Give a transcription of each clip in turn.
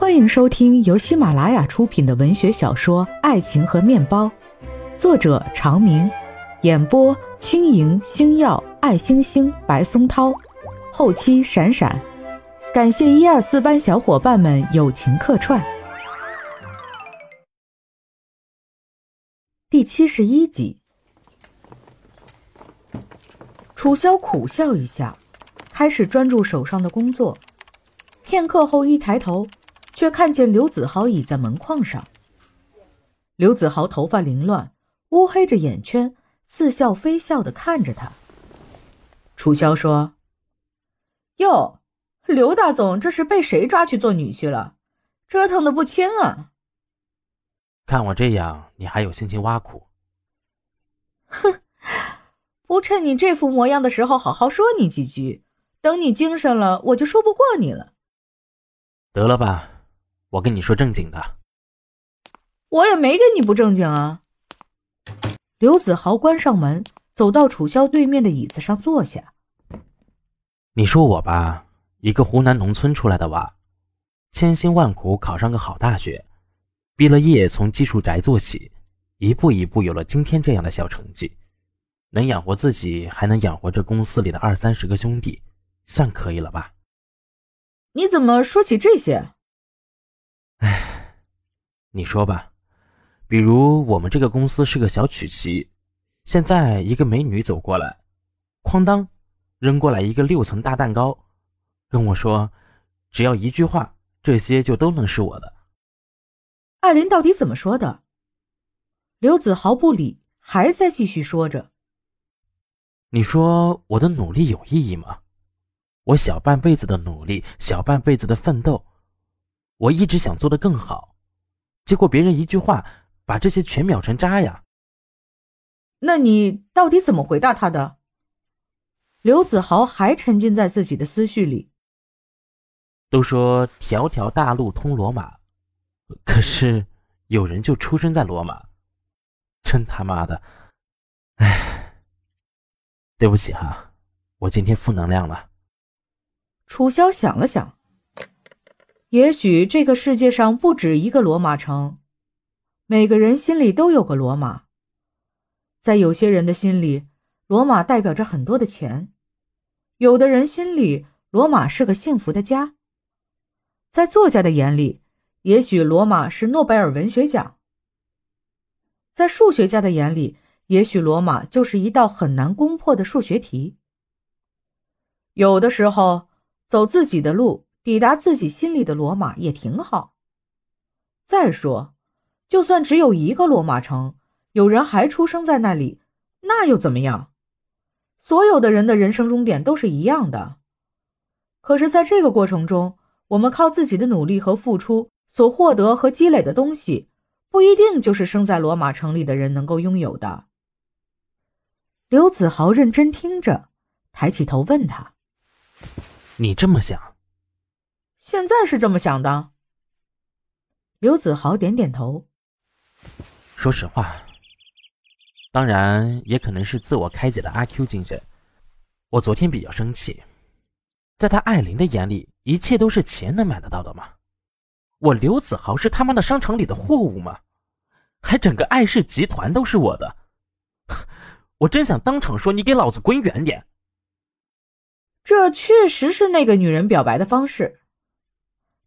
欢迎收听由喜马拉雅出品的文学小说《爱情和面包》，作者长明，演播轻盈、星耀、爱星星、白松涛，后期闪闪，感谢一二四班小伙伴们友情客串。第七十一集，楚萧苦笑一下，开始专注手上的工作。片刻后，一抬头。却看见刘子豪倚在门框上。刘子豪头发凌乱，乌黑着眼圈，似笑非笑的看着他。楚萧说：“哟，刘大总这是被谁抓去做女婿了？折腾的不轻啊！”看我这样，你还有心情挖苦？哼，不趁你这副模样的时候好好说你几句，等你精神了，我就说不过你了。得了吧。我跟你说正经的，我也没跟你不正经啊。刘子豪关上门，走到楚萧对面的椅子上坐下。你说我吧，一个湖南农村出来的娃，千辛万苦考上个好大学，毕了业从技术宅做起，一步一步有了今天这样的小成绩，能养活自己，还能养活这公司里的二三十个兄弟，算可以了吧？你怎么说起这些？哎，你说吧，比如我们这个公司是个小曲奇，现在一个美女走过来，哐当，扔过来一个六层大蛋糕，跟我说，只要一句话，这些就都能是我的。艾琳到底怎么说的？刘子豪不理，还在继续说着。你说我的努力有意义吗？我小半辈子的努力，小半辈子的奋斗。我一直想做的更好，结果别人一句话把这些全秒成渣呀。那你到底怎么回答他的？刘子豪还沉浸在自己的思绪里。都说条条大路通罗马，可是有人就出生在罗马，真他妈的！哎，对不起哈，我今天负能量了。楚萧想了想。也许这个世界上不止一个罗马城，每个人心里都有个罗马。在有些人的心里，罗马代表着很多的钱；有的人心里，罗马是个幸福的家。在作家的眼里，也许罗马是诺贝尔文学奖；在数学家的眼里，也许罗马就是一道很难攻破的数学题。有的时候，走自己的路。抵达自己心里的罗马也挺好。再说，就算只有一个罗马城，有人还出生在那里，那又怎么样？所有的人的人生终点都是一样的。可是，在这个过程中，我们靠自己的努力和付出所获得和积累的东西，不一定就是生在罗马城里的人能够拥有的。刘子豪认真听着，抬起头问他：“你这么想？”现在是这么想的。刘子豪点点头。说实话，当然也可能是自我开解的阿 Q 精神。我昨天比较生气，在他艾琳的眼里，一切都是钱能买得到的吗？我刘子豪是他妈的商场里的货物吗？还整个艾氏集团都是我的？我真想当场说你给老子滚远点！这确实是那个女人表白的方式。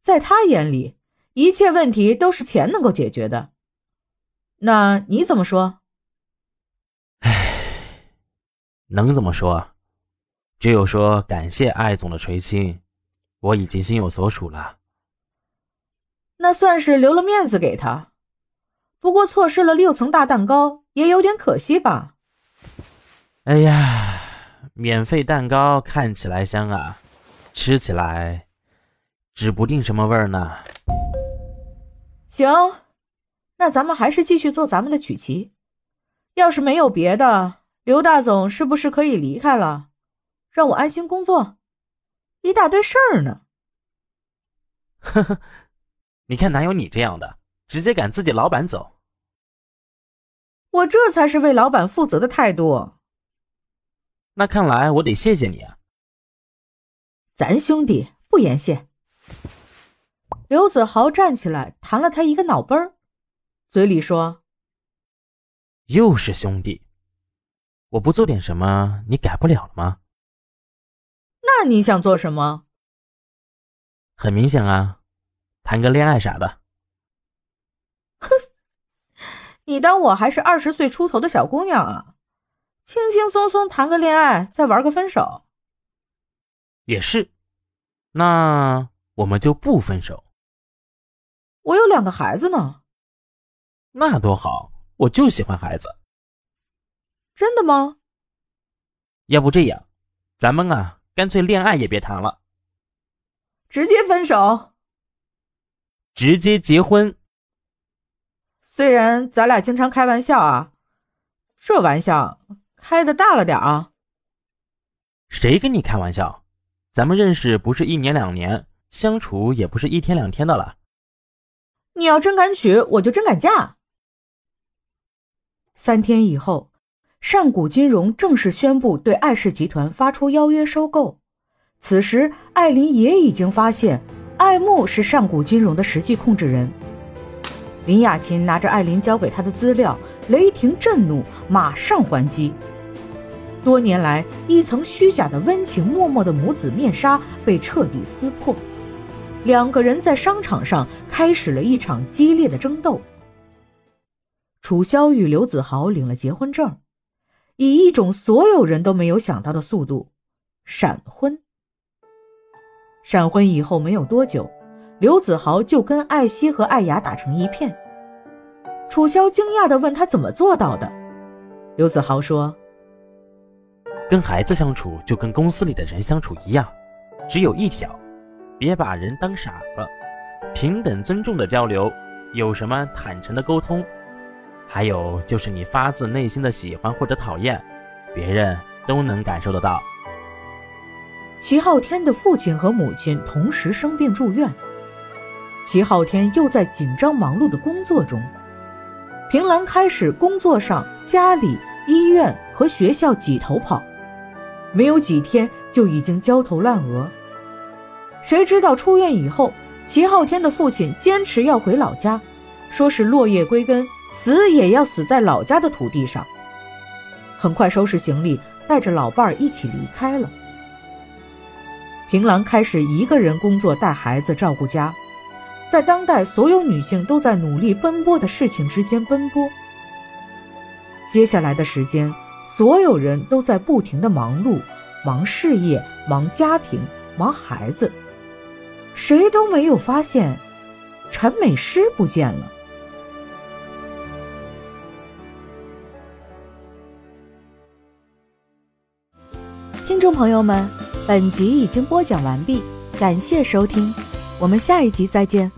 在他眼里，一切问题都是钱能够解决的。那你怎么说？唉，能怎么说？只有说感谢艾总的垂青，我已经心有所属了。那算是留了面子给他，不过错失了六层大蛋糕，也有点可惜吧。哎呀，免费蛋糕看起来香啊，吃起来……指不定什么味儿呢。行，那咱们还是继续做咱们的曲奇。要是没有别的，刘大总是不是可以离开了，让我安心工作？一大堆事儿呢。呵呵，你看哪有你这样的，直接赶自己老板走？我这才是为老板负责的态度。那看来我得谢谢你啊。咱兄弟不言谢。刘子豪站起来弹了他一个脑崩儿，嘴里说：“又是兄弟，我不做点什么，你改不了了吗？”那你想做什么？很明显啊，谈个恋爱啥的。哼，你当我还是二十岁出头的小姑娘啊？轻轻松松谈个恋爱，再玩个分手。也是，那我们就不分手。我有两个孩子呢。那多好，我就喜欢孩子。真的吗？要不这样，咱们啊，干脆恋爱也别谈了，直接分手，直接结婚。虽然咱俩经常开玩笑啊，这玩笑开的大了点啊。谁跟你开玩笑？咱们认识不是一年两年，相处也不是一天两天的了。你要真敢娶，我就真敢嫁。三天以后，上古金融正式宣布对艾氏集团发出邀约收购。此时，艾琳也已经发现艾木是上古金融的实际控制人。林雅琴拿着艾琳交给他的资料，雷霆震怒，马上还击。多年来一层虚假的温情脉脉的母子面纱被彻底撕破。两个人在商场上开始了一场激烈的争斗。楚萧与刘子豪领了结婚证，以一种所有人都没有想到的速度闪婚。闪婚以后没有多久，刘子豪就跟艾希和艾雅打成一片。楚萧惊讶地问他怎么做到的，刘子豪说：“跟孩子相处就跟公司里的人相处一样，只有一条。”别把人当傻子，平等尊重的交流，有什么坦诚的沟通，还有就是你发自内心的喜欢或者讨厌，别人都能感受得到。齐昊天的父亲和母亲同时生病住院，齐昊天又在紧张忙碌的工作中，平兰开始工作上家里、医院和学校挤头跑，没有几天就已经焦头烂额。谁知道出院以后，齐昊天的父亲坚持要回老家，说是落叶归根，死也要死在老家的土地上。很快收拾行李，带着老伴儿一起离开了。平兰开始一个人工作，带孩子，照顾家，在当代所有女性都在努力奔波的事情之间奔波。接下来的时间，所有人都在不停的忙碌，忙事业，忙家庭，忙孩子。谁都没有发现，陈美诗不见了。听众朋友们，本集已经播讲完毕，感谢收听，我们下一集再见。